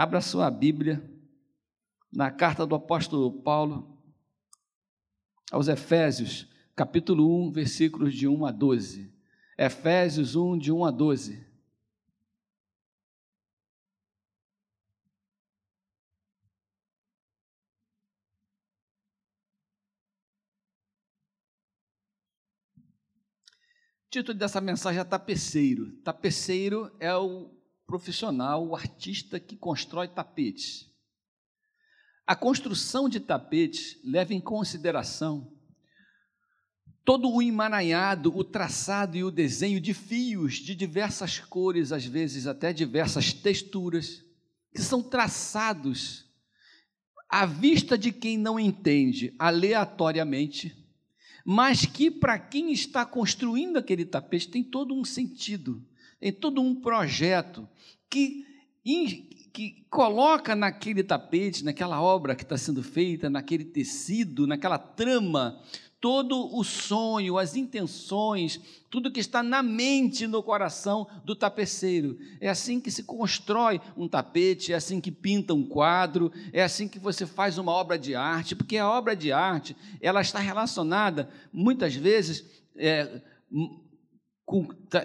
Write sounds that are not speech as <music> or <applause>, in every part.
Abra sua Bíblia na carta do apóstolo Paulo aos Efésios, capítulo 1, versículos de 1 a 12. Efésios 1, de 1 a 12. O título dessa mensagem é Tapeceiro. Tapeceiro é o profissional, o artista que constrói tapetes. A construção de tapetes leva em consideração todo o emaranhado, o traçado e o desenho de fios de diversas cores, às vezes até diversas texturas, que são traçados à vista de quem não entende, aleatoriamente, mas que para quem está construindo aquele tapete tem todo um sentido, tem todo um projeto que, que coloca naquele tapete, naquela obra que está sendo feita, naquele tecido, naquela trama, todo o sonho, as intenções, tudo que está na mente e no coração do tapeceiro. É assim que se constrói um tapete, é assim que pinta um quadro, é assim que você faz uma obra de arte, porque a obra de arte ela está relacionada muitas vezes é,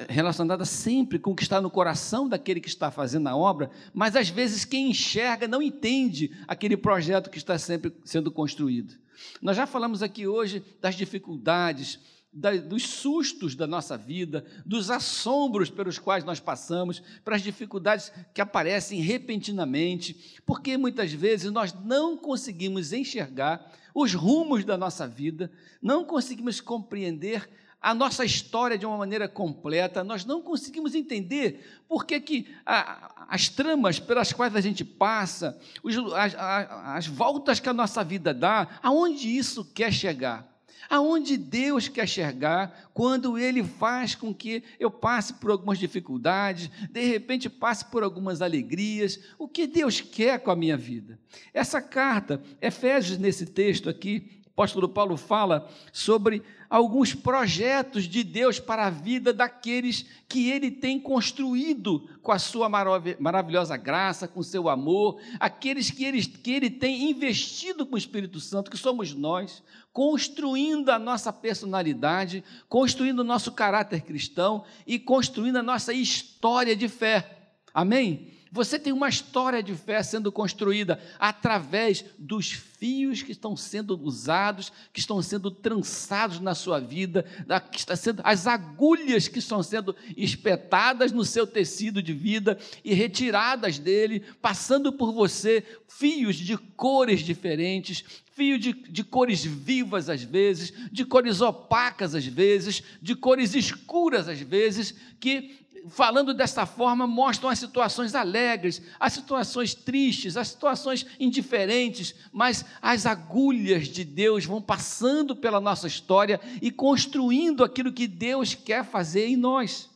relacionada sempre com o que está no coração daquele que está fazendo a obra, mas às vezes quem enxerga não entende aquele projeto que está sempre sendo construído. Nós já falamos aqui hoje das dificuldades, da, dos sustos da nossa vida, dos assombros pelos quais nós passamos, para as dificuldades que aparecem repentinamente, porque muitas vezes nós não conseguimos enxergar os rumos da nossa vida, não conseguimos compreender a nossa história de uma maneira completa, nós não conseguimos entender por que, que a, as tramas pelas quais a gente passa, os, as, as voltas que a nossa vida dá, aonde isso quer chegar. Aonde Deus quer chegar quando Ele faz com que eu passe por algumas dificuldades, de repente passe por algumas alegrias, o que Deus quer com a minha vida? Essa carta, Efésios, nesse texto aqui, apóstolo Paulo fala sobre alguns projetos de Deus para a vida daqueles que ele tem construído com a sua maravilhosa graça, com seu amor, aqueles que ele, que ele tem investido com o Espírito Santo, que somos nós, construindo a nossa personalidade, construindo o nosso caráter cristão e construindo a nossa história de fé. Amém? Você tem uma história de fé sendo construída através dos fios que estão sendo usados, que estão sendo trançados na sua vida, que está sendo, as agulhas que estão sendo espetadas no seu tecido de vida e retiradas dele, passando por você fios de cores diferentes, fio de, de, cores vivas às vezes, de cores opacas às vezes, de cores escuras às vezes, que falando desta forma, mostram as situações alegres, as situações tristes, as situações indiferentes, mas as agulhas de Deus vão passando pela nossa história e construindo aquilo que Deus quer fazer em nós.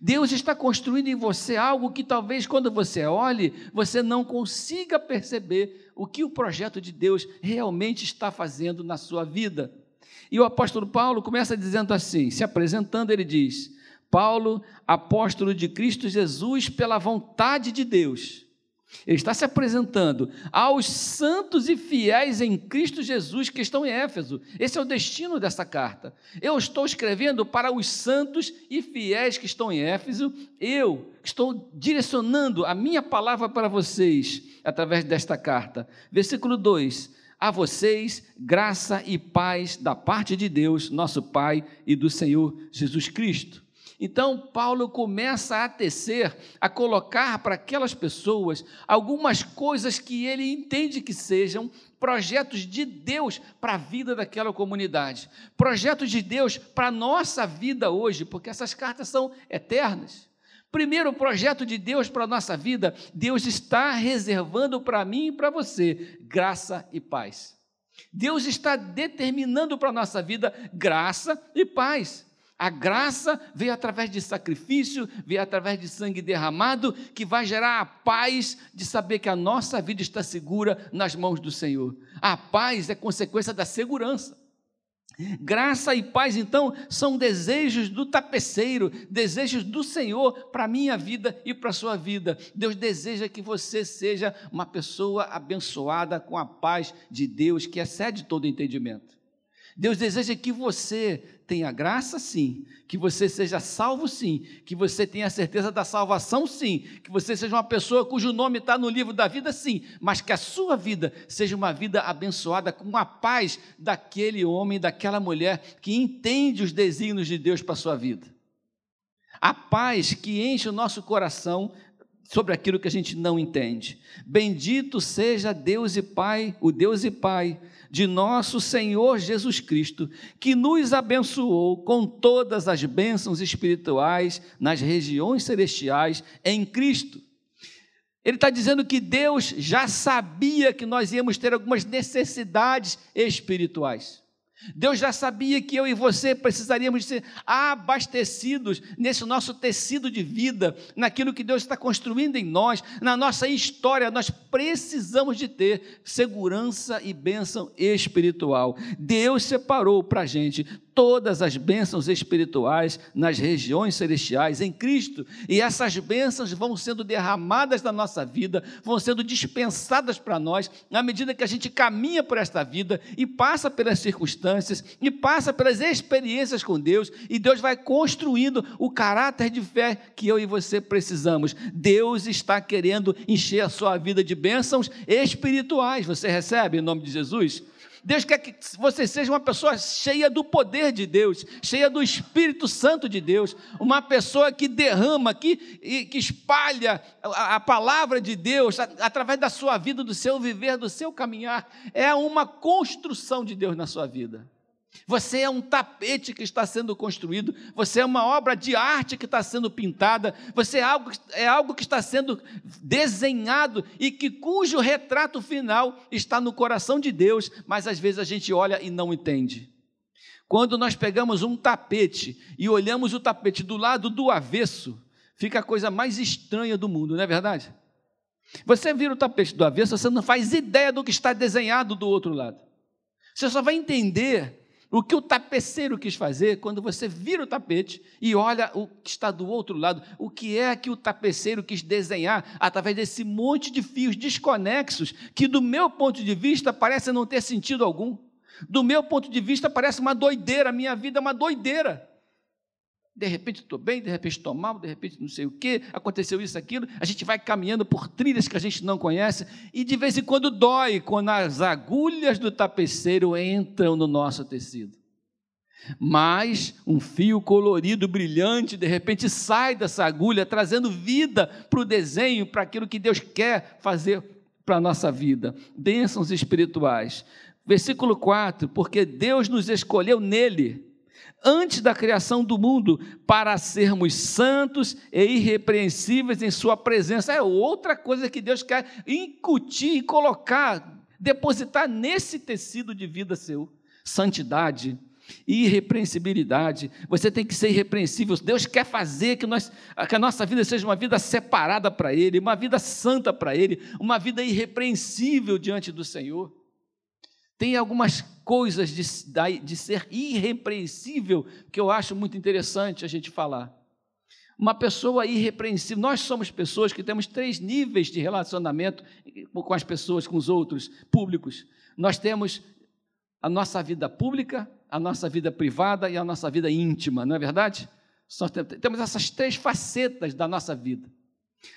Deus está construindo em você algo que talvez quando você olhe, você não consiga perceber o que o projeto de Deus realmente está fazendo na sua vida. E o apóstolo Paulo começa dizendo assim: se apresentando, ele diz: Paulo, apóstolo de Cristo Jesus, pela vontade de Deus. Ele está se apresentando aos santos e fiéis em Cristo Jesus que estão em Éfeso. Esse é o destino dessa carta. Eu estou escrevendo para os santos e fiéis que estão em Éfeso. Eu estou direcionando a minha palavra para vocês através desta carta. Versículo 2: A vocês, graça e paz da parte de Deus, nosso Pai e do Senhor Jesus Cristo. Então, Paulo começa a tecer, a colocar para aquelas pessoas algumas coisas que ele entende que sejam projetos de Deus para a vida daquela comunidade, projetos de Deus para a nossa vida hoje, porque essas cartas são eternas. Primeiro, projeto de Deus para a nossa vida, Deus está reservando para mim e para você graça e paz. Deus está determinando para a nossa vida graça e paz. A graça veio através de sacrifício, veio através de sangue derramado, que vai gerar a paz de saber que a nossa vida está segura nas mãos do Senhor. A paz é consequência da segurança. Graça e paz, então, são desejos do tapeceiro, desejos do Senhor para a minha vida e para a sua vida. Deus deseja que você seja uma pessoa abençoada com a paz de Deus que excede todo entendimento. Deus deseja que você tenha graça, sim, que você seja salvo, sim, que você tenha a certeza da salvação, sim, que você seja uma pessoa cujo nome está no livro da vida, sim, mas que a sua vida seja uma vida abençoada com a paz daquele homem, daquela mulher que entende os desígnios de Deus para a sua vida. A paz que enche o nosso coração sobre aquilo que a gente não entende. Bendito seja Deus e Pai, o Deus e Pai de nosso Senhor Jesus Cristo, que nos abençoou com todas as bênçãos espirituais nas regiões celestiais em Cristo. Ele está dizendo que Deus já sabia que nós íamos ter algumas necessidades espirituais. Deus já sabia que eu e você precisaríamos ser abastecidos nesse nosso tecido de vida, naquilo que Deus está construindo em nós, na nossa história. Nós precisamos de ter segurança e bênção espiritual. Deus separou para a gente todas as bênçãos espirituais nas regiões celestiais em Cristo, e essas bênçãos vão sendo derramadas na nossa vida, vão sendo dispensadas para nós, à medida que a gente caminha por esta vida e passa pelas circunstâncias, e passa pelas experiências com Deus, e Deus vai construindo o caráter de fé que eu e você precisamos. Deus está querendo encher a sua vida de bênçãos espirituais. Você recebe em nome de Jesus? Deus quer que você seja uma pessoa cheia do poder de Deus, cheia do Espírito Santo de Deus, uma pessoa que derrama, que, que espalha a, a palavra de Deus através da sua vida, do seu viver, do seu caminhar. É uma construção de Deus na sua vida. Você é um tapete que está sendo construído, você é uma obra de arte que está sendo pintada, você é algo, é algo que está sendo desenhado e que cujo retrato final está no coração de Deus, mas às vezes a gente olha e não entende. Quando nós pegamos um tapete e olhamos o tapete do lado do avesso, fica a coisa mais estranha do mundo, não é verdade? Você vira o tapete do avesso, você não faz ideia do que está desenhado do outro lado. Você só vai entender o que o tapeceiro quis fazer, quando você vira o tapete e olha o que está do outro lado, o que é que o tapeceiro quis desenhar através desse monte de fios desconexos, que do meu ponto de vista parece não ter sentido algum. Do meu ponto de vista parece uma doideira, a minha vida é uma doideira de repente estou bem, de repente estou mal, de repente não sei o que, aconteceu isso, aquilo. A gente vai caminhando por trilhas que a gente não conhece e de vez em quando dói quando as agulhas do tapeceiro entram no nosso tecido. Mas um fio colorido, brilhante, de repente sai dessa agulha, trazendo vida para o desenho, para aquilo que Deus quer fazer para a nossa vida. Bênçãos espirituais. Versículo 4: Porque Deus nos escolheu nele antes da criação do mundo, para sermos santos e irrepreensíveis em Sua presença. É outra coisa que Deus quer incutir e colocar, depositar nesse tecido de vida seu: santidade, irrepreensibilidade. Você tem que ser irrepreensível. Deus quer fazer que, nós, que a nossa vida seja uma vida separada para Ele, uma vida santa para Ele, uma vida irrepreensível diante do Senhor. Tem algumas coisas de, de ser irrepreensível que eu acho muito interessante a gente falar. Uma pessoa irrepreensível, nós somos pessoas que temos três níveis de relacionamento com as pessoas, com os outros públicos. Nós temos a nossa vida pública, a nossa vida privada e a nossa vida íntima, não é verdade? Temos essas três facetas da nossa vida.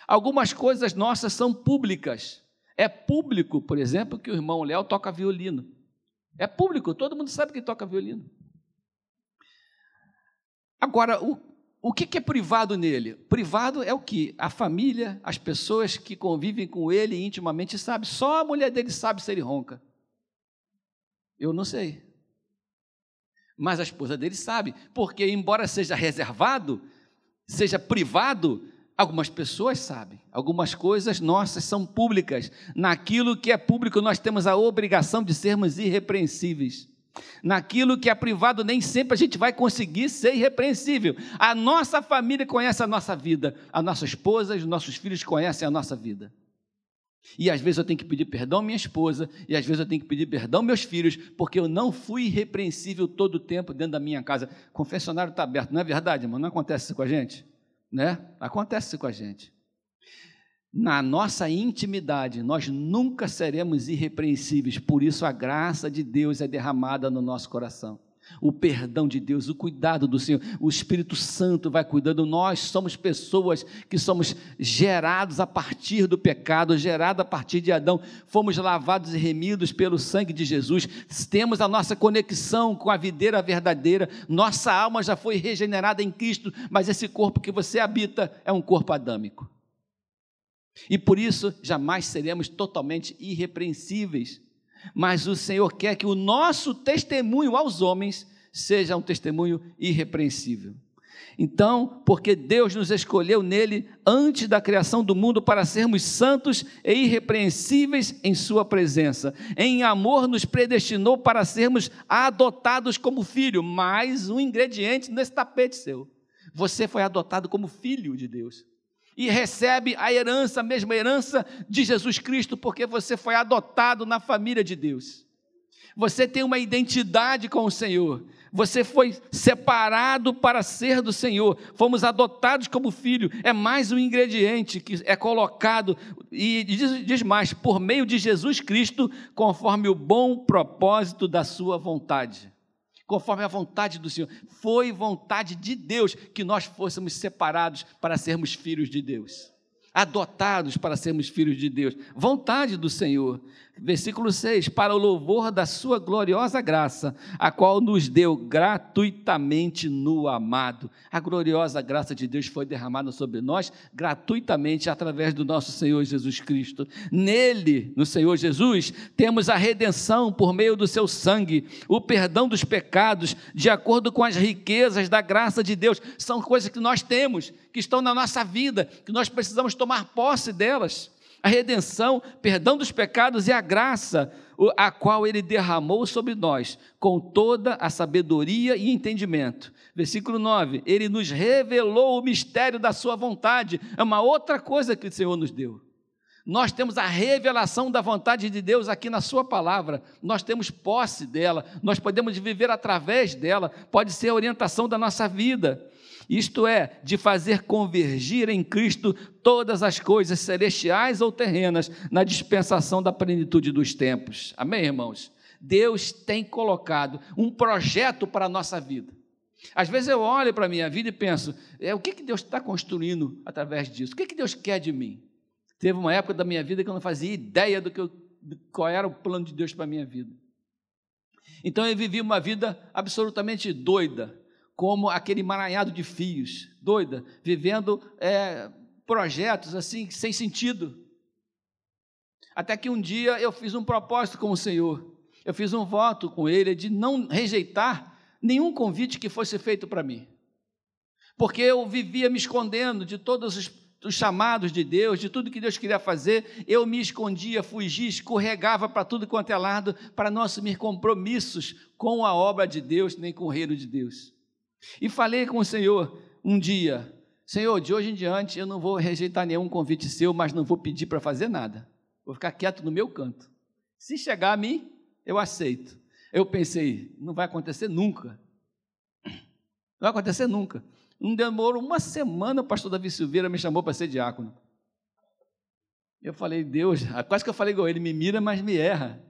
Algumas coisas nossas são públicas, é público, por exemplo, que o irmão Léo toca violino. É público, todo mundo sabe que toca violino. Agora, o, o que, é privado nele? Privado é o que? A família, as pessoas que convivem com ele intimamente sabem. Só a mulher dele sabe se ele ronca. Eu não sei. Mas a esposa dele sabe, porque embora seja reservado, seja privado, Algumas pessoas sabem, algumas coisas nossas são públicas. Naquilo que é público, nós temos a obrigação de sermos irrepreensíveis. Naquilo que é privado, nem sempre a gente vai conseguir ser irrepreensível. A nossa família conhece a nossa vida, a nossa esposa e os nossos filhos conhecem a nossa vida. E às vezes eu tenho que pedir perdão à minha esposa, e às vezes eu tenho que pedir perdão aos meus filhos, porque eu não fui irrepreensível todo o tempo dentro da minha casa. Confessionário está aberto, não é verdade, irmão? Não acontece isso com a gente? Né? Acontece com a gente. Na nossa intimidade, nós nunca seremos irrepreensíveis, por isso a graça de Deus é derramada no nosso coração o perdão de Deus, o cuidado do Senhor, o Espírito Santo vai cuidando. Nós somos pessoas que somos gerados a partir do pecado, gerados a partir de Adão, fomos lavados e remidos pelo sangue de Jesus, temos a nossa conexão com a videira verdadeira, nossa alma já foi regenerada em Cristo, mas esse corpo que você habita é um corpo adâmico. E por isso jamais seremos totalmente irrepreensíveis mas o Senhor quer que o nosso testemunho aos homens seja um testemunho irrepreensível. Então, porque Deus nos escolheu nele antes da criação do mundo para sermos santos e irrepreensíveis em Sua presença. Em amor, nos predestinou para sermos adotados como filho. Mais um ingrediente nesse tapete seu. Você foi adotado como filho de Deus e recebe a herança, a mesma herança de Jesus Cristo, porque você foi adotado na família de Deus. Você tem uma identidade com o Senhor. Você foi separado para ser do Senhor. Fomos adotados como filho. É mais um ingrediente que é colocado e diz, diz mais, por meio de Jesus Cristo, conforme o bom propósito da sua vontade conforme a vontade do Senhor. Foi vontade de Deus que nós fôssemos separados para sermos filhos de Deus, adotados para sermos filhos de Deus. Vontade do Senhor. Versículo 6: Para o louvor da Sua gloriosa graça, a qual nos deu gratuitamente no amado. A gloriosa graça de Deus foi derramada sobre nós gratuitamente através do nosso Senhor Jesus Cristo. Nele, no Senhor Jesus, temos a redenção por meio do Seu sangue, o perdão dos pecados, de acordo com as riquezas da graça de Deus. São coisas que nós temos, que estão na nossa vida, que nós precisamos tomar posse delas a redenção, perdão dos pecados e a graça, a qual ele derramou sobre nós, com toda a sabedoria e entendimento. Versículo 9: Ele nos revelou o mistério da Sua vontade, é uma outra coisa que o Senhor nos deu. Nós temos a revelação da vontade de Deus aqui na Sua palavra, nós temos posse dela, nós podemos viver através dela, pode ser a orientação da nossa vida isto é, de fazer convergir em Cristo todas as coisas celestiais ou terrenas na dispensação da plenitude dos tempos. Amém, irmãos? Deus tem colocado um projeto para a nossa vida. Às vezes eu olho para a minha vida e penso, é, o que, que Deus está construindo através disso? O que, que Deus quer de mim? Teve uma época da minha vida que eu não fazia ideia do que eu, qual era o plano de Deus para a minha vida. Então eu vivi uma vida absolutamente doida, como aquele emaranhado de fios, doida, vivendo é, projetos assim, sem sentido. Até que um dia eu fiz um propósito com o Senhor, eu fiz um voto com Ele de não rejeitar nenhum convite que fosse feito para mim, porque eu vivia me escondendo de todos os, os chamados de Deus, de tudo que Deus queria fazer, eu me escondia, fugia, escorregava para tudo quanto é lado, para não assumir compromissos com a obra de Deus, nem com o reino de Deus. E falei com o Senhor um dia: Senhor, de hoje em diante eu não vou rejeitar nenhum convite seu, mas não vou pedir para fazer nada. Vou ficar quieto no meu canto. Se chegar a mim, eu aceito. Eu pensei: não vai acontecer nunca. Não vai acontecer nunca. Não demorou uma semana, o pastor Davi Silveira me chamou para ser diácono. Eu falei, Deus, quase que eu falei igual ele, me mira, mas me erra.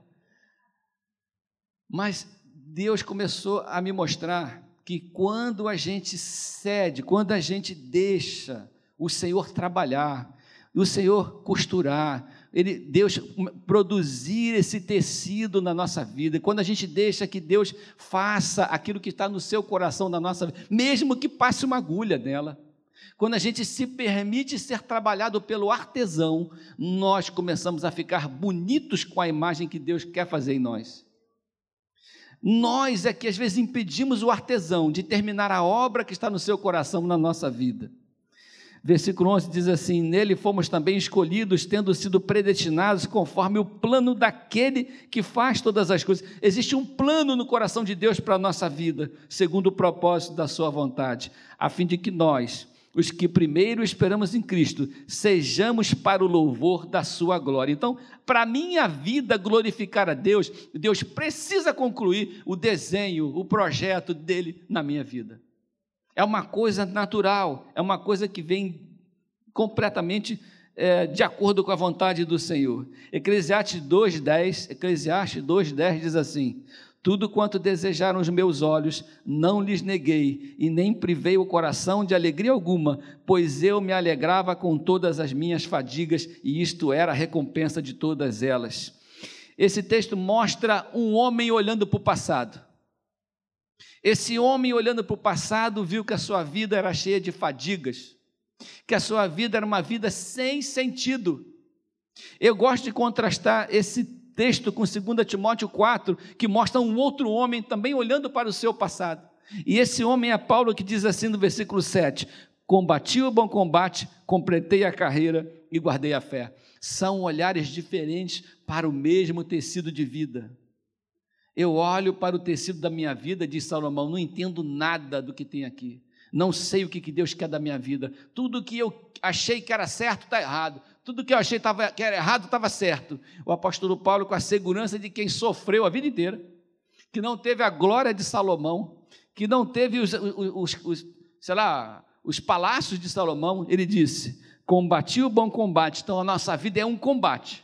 Mas Deus começou a me mostrar que quando a gente cede, quando a gente deixa o Senhor trabalhar, o Senhor costurar, ele, Deus produzir esse tecido na nossa vida, quando a gente deixa que Deus faça aquilo que está no seu coração, na nossa vida, mesmo que passe uma agulha nela, quando a gente se permite ser trabalhado pelo artesão, nós começamos a ficar bonitos com a imagem que Deus quer fazer em nós. Nós é que às vezes impedimos o artesão de terminar a obra que está no seu coração na nossa vida. Versículo 11 diz assim: Nele fomos também escolhidos, tendo sido predestinados conforme o plano daquele que faz todas as coisas. Existe um plano no coração de Deus para a nossa vida, segundo o propósito da Sua vontade, a fim de que nós, os que primeiro esperamos em Cristo, sejamos para o louvor da sua glória. Então, para minha vida glorificar a Deus, Deus precisa concluir o desenho, o projeto dele na minha vida. É uma coisa natural, é uma coisa que vem completamente é, de acordo com a vontade do Senhor. Eclesiastes 2,10, Eclesiastes 2,10 diz assim: tudo quanto desejaram os meus olhos, não lhes neguei, e nem privei o coração de alegria alguma, pois eu me alegrava com todas as minhas fadigas, e isto era a recompensa de todas elas. Esse texto mostra um homem olhando para o passado. Esse homem olhando para o passado viu que a sua vida era cheia de fadigas, que a sua vida era uma vida sem sentido. Eu gosto de contrastar esse texto com 2 Timóteo 4, que mostra um outro homem também olhando para o seu passado. E esse homem é Paulo que diz assim no versículo 7: Combati o bom combate, completei a carreira e guardei a fé. São olhares diferentes para o mesmo tecido de vida. Eu olho para o tecido da minha vida, diz Salomão, não entendo nada do que tem aqui. Não sei o que Deus quer da minha vida. Tudo que eu achei que era certo está errado. Tudo que eu achei que era errado estava certo. O apóstolo Paulo, com a segurança de quem sofreu a vida inteira, que não teve a glória de Salomão, que não teve os, os, os sei lá, os palácios de Salomão, ele disse: Combati o bom combate. Então a nossa vida é um combate.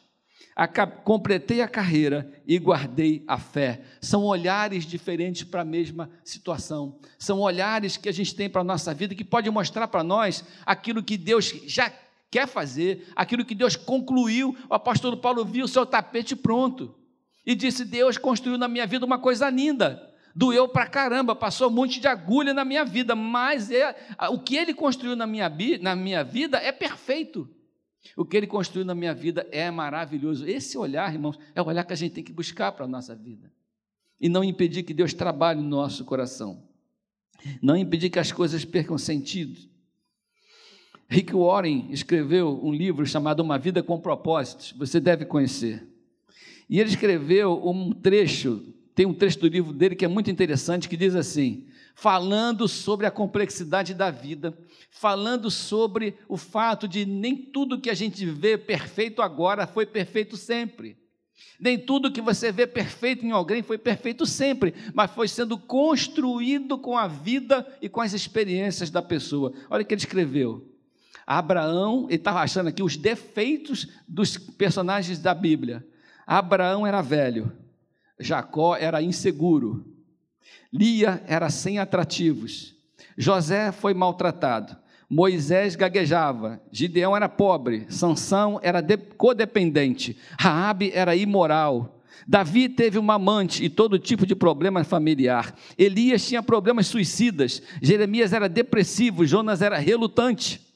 Completei a carreira e guardei a fé. São olhares diferentes para a mesma situação. São olhares que a gente tem para a nossa vida que pode mostrar para nós aquilo que Deus já quer fazer, aquilo que Deus concluiu. O apóstolo Paulo viu o seu tapete pronto e disse: Deus construiu na minha vida uma coisa linda. Doeu para caramba, passou um monte de agulha na minha vida, mas é, o que ele construiu na minha, na minha vida é perfeito. O que ele construiu na minha vida é maravilhoso. Esse olhar, irmãos, é o olhar que a gente tem que buscar para a nossa vida. E não impedir que Deus trabalhe no nosso coração. Não impedir que as coisas percam sentido. Rick Warren escreveu um livro chamado Uma Vida com Propósitos, você deve conhecer. E ele escreveu um trecho, tem um trecho do livro dele que é muito interessante, que diz assim: falando sobre a complexidade da vida, falando sobre o fato de nem tudo que a gente vê perfeito agora foi perfeito sempre. Nem tudo que você vê perfeito em alguém foi perfeito sempre, mas foi sendo construído com a vida e com as experiências da pessoa. Olha o que ele escreveu. Abraão, ele estava achando aqui os defeitos dos personagens da Bíblia. Abraão era velho, Jacó era inseguro, Lia era sem atrativos, José foi maltratado, Moisés gaguejava, Gideão era pobre, Sansão era codependente, Raabe era imoral, Davi teve uma amante e todo tipo de problema familiar. Elias tinha problemas suicidas. Jeremias era depressivo. Jonas era relutante.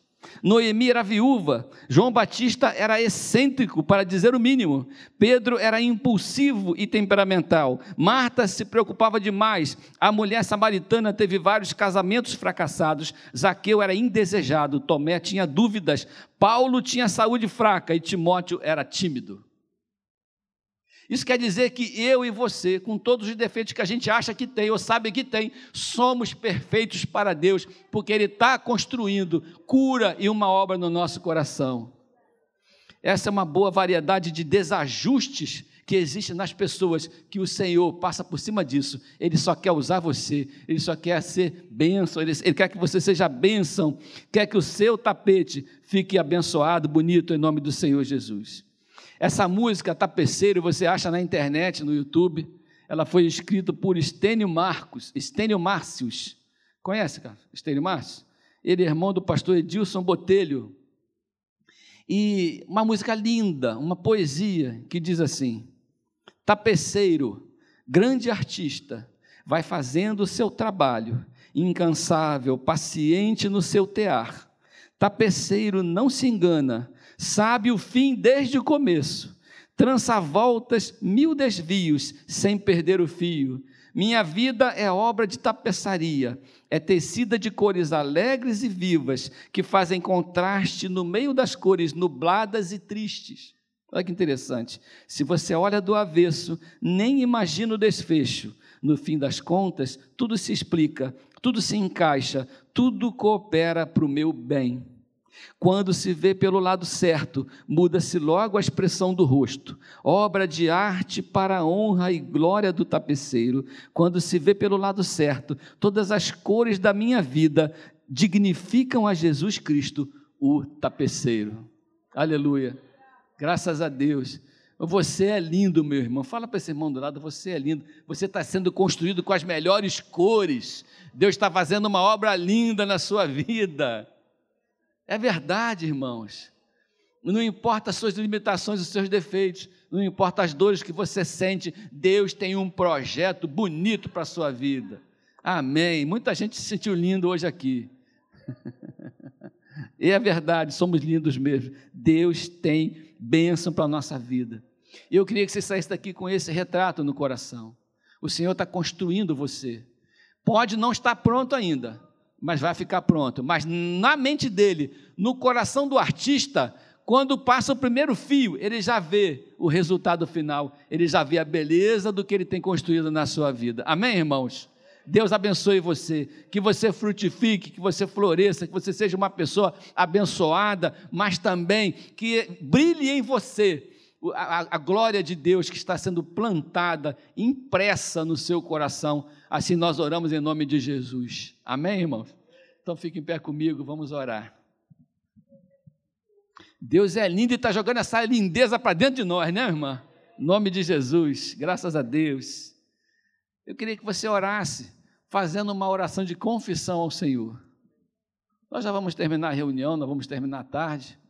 Noemi era viúva, João Batista era excêntrico, para dizer o mínimo, Pedro era impulsivo e temperamental, Marta se preocupava demais, a mulher samaritana teve vários casamentos fracassados, Zaqueu era indesejado, Tomé tinha dúvidas, Paulo tinha saúde fraca e Timóteo era tímido. Isso quer dizer que eu e você, com todos os defeitos que a gente acha que tem ou sabe que tem, somos perfeitos para Deus, porque Ele está construindo cura e uma obra no nosso coração. Essa é uma boa variedade de desajustes que existe nas pessoas, que o Senhor passa por cima disso. Ele só quer usar você, ele só quer ser bênção, ele, ele quer que você seja bênção, quer que o seu tapete fique abençoado, bonito, em nome do Senhor Jesus. Essa música Tapeceiro você acha na internet, no YouTube. Ela foi escrita por Estênio Marcos, Estênio Márcios. Conhece, cara? Estênio Márcios? Ele é irmão do pastor Edilson Botelho. E uma música linda, uma poesia que diz assim: Tapeceiro, grande artista, vai fazendo o seu trabalho, incansável, paciente no seu tear. Tapeceiro não se engana, sabe o fim desde o começo, trança voltas mil desvios sem perder o fio. Minha vida é obra de tapeçaria, é tecida de cores alegres e vivas, que fazem contraste no meio das cores nubladas e tristes. Olha que interessante. Se você olha do avesso, nem imagina o desfecho. No fim das contas, tudo se explica, tudo se encaixa, tudo coopera para o meu bem. Quando se vê pelo lado certo, muda-se logo a expressão do rosto, obra de arte para a honra e glória do tapeceiro. Quando se vê pelo lado certo, todas as cores da minha vida dignificam a Jesus Cristo, o tapeceiro. Aleluia. Graças a Deus. Você é lindo, meu irmão. Fala para esse irmão do lado, você é lindo. Você está sendo construído com as melhores cores. Deus está fazendo uma obra linda na sua vida. É verdade, irmãos. Não importa as suas limitações, os seus defeitos, não importa as dores que você sente, Deus tem um projeto bonito para a sua vida. Amém. Muita gente se sentiu lindo hoje aqui. <laughs> e é verdade, somos lindos mesmo. Deus tem bênção para a nossa vida. Eu queria que você saísse daqui com esse retrato no coração. O Senhor está construindo você. Pode não estar pronto ainda, mas vai ficar pronto. Mas na mente dele, no coração do artista, quando passa o primeiro fio, ele já vê o resultado final, ele já vê a beleza do que ele tem construído na sua vida. Amém, irmãos? Deus abençoe você, que você frutifique, que você floresça, que você seja uma pessoa abençoada, mas também que brilhe em você a, a, glória de Deus que está sendo plantada, impressa no seu coração. Assim nós oramos em nome de Jesus. Amém, irmãos? Então fique em pé comigo, vamos orar. Deus é lindo e está jogando essa lindeza para dentro de nós, né, irmã? Em nome de Jesus, graças a Deus. Eu queria que você orasse, fazendo uma oração de confissão ao Senhor. Nós já vamos terminar a reunião, nós vamos terminar a tarde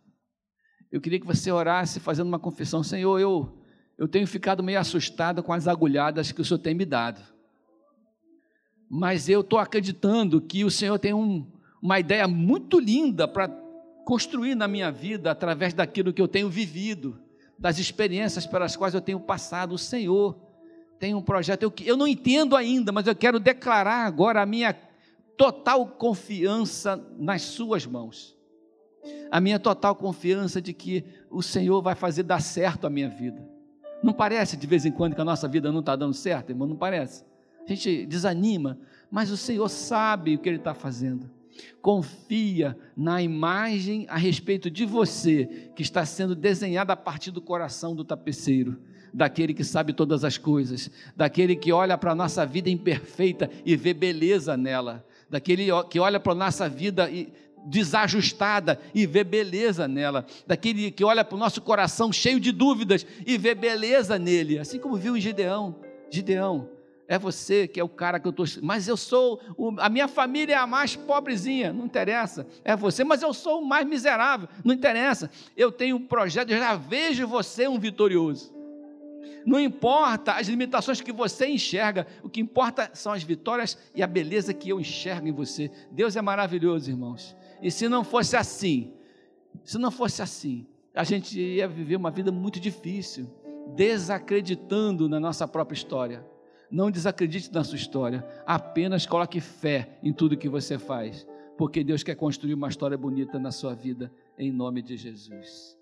eu queria que você orasse fazendo uma confissão: Senhor, eu, eu tenho ficado meio assustado com as agulhadas que o Senhor tem me dado. Mas eu estou acreditando que o Senhor tem um, uma ideia muito linda para construir na minha vida através daquilo que eu tenho vivido, das experiências pelas quais eu tenho passado. O Senhor tem um projeto. Eu, eu não entendo ainda, mas eu quero declarar agora a minha total confiança nas Suas mãos a minha total confiança de que o Senhor vai fazer dar certo a minha vida. Não parece de vez em quando que a nossa vida não está dando certo, irmão? Não parece? A gente desanima, mas o Senhor sabe o que Ele está fazendo. Confia na imagem a respeito de você que está sendo desenhada a partir do coração do tapeceiro, daquele que sabe todas as coisas, daquele que olha para a nossa vida imperfeita e vê beleza nela, daquele que olha para a nossa vida desajustada e vê beleza nela, daquele que olha para o nosso coração cheio de dúvidas e vê beleza nele, assim como viu em Gideão. Gideão, é você que é o cara que eu estou. Mas eu sou. O, a minha família é a mais pobrezinha, não interessa. É você, mas eu sou o mais miserável, não interessa. Eu tenho um projeto, eu já vejo você um vitorioso. Não importa as limitações que você enxerga, o que importa são as vitórias e a beleza que eu enxergo em você. Deus é maravilhoso, irmãos. E se não fosse assim, se não fosse assim, a gente ia viver uma vida muito difícil, desacreditando na nossa própria história. Não desacredite na sua história, apenas coloque fé em tudo que você faz, porque Deus quer construir uma história bonita na sua vida, em nome de Jesus.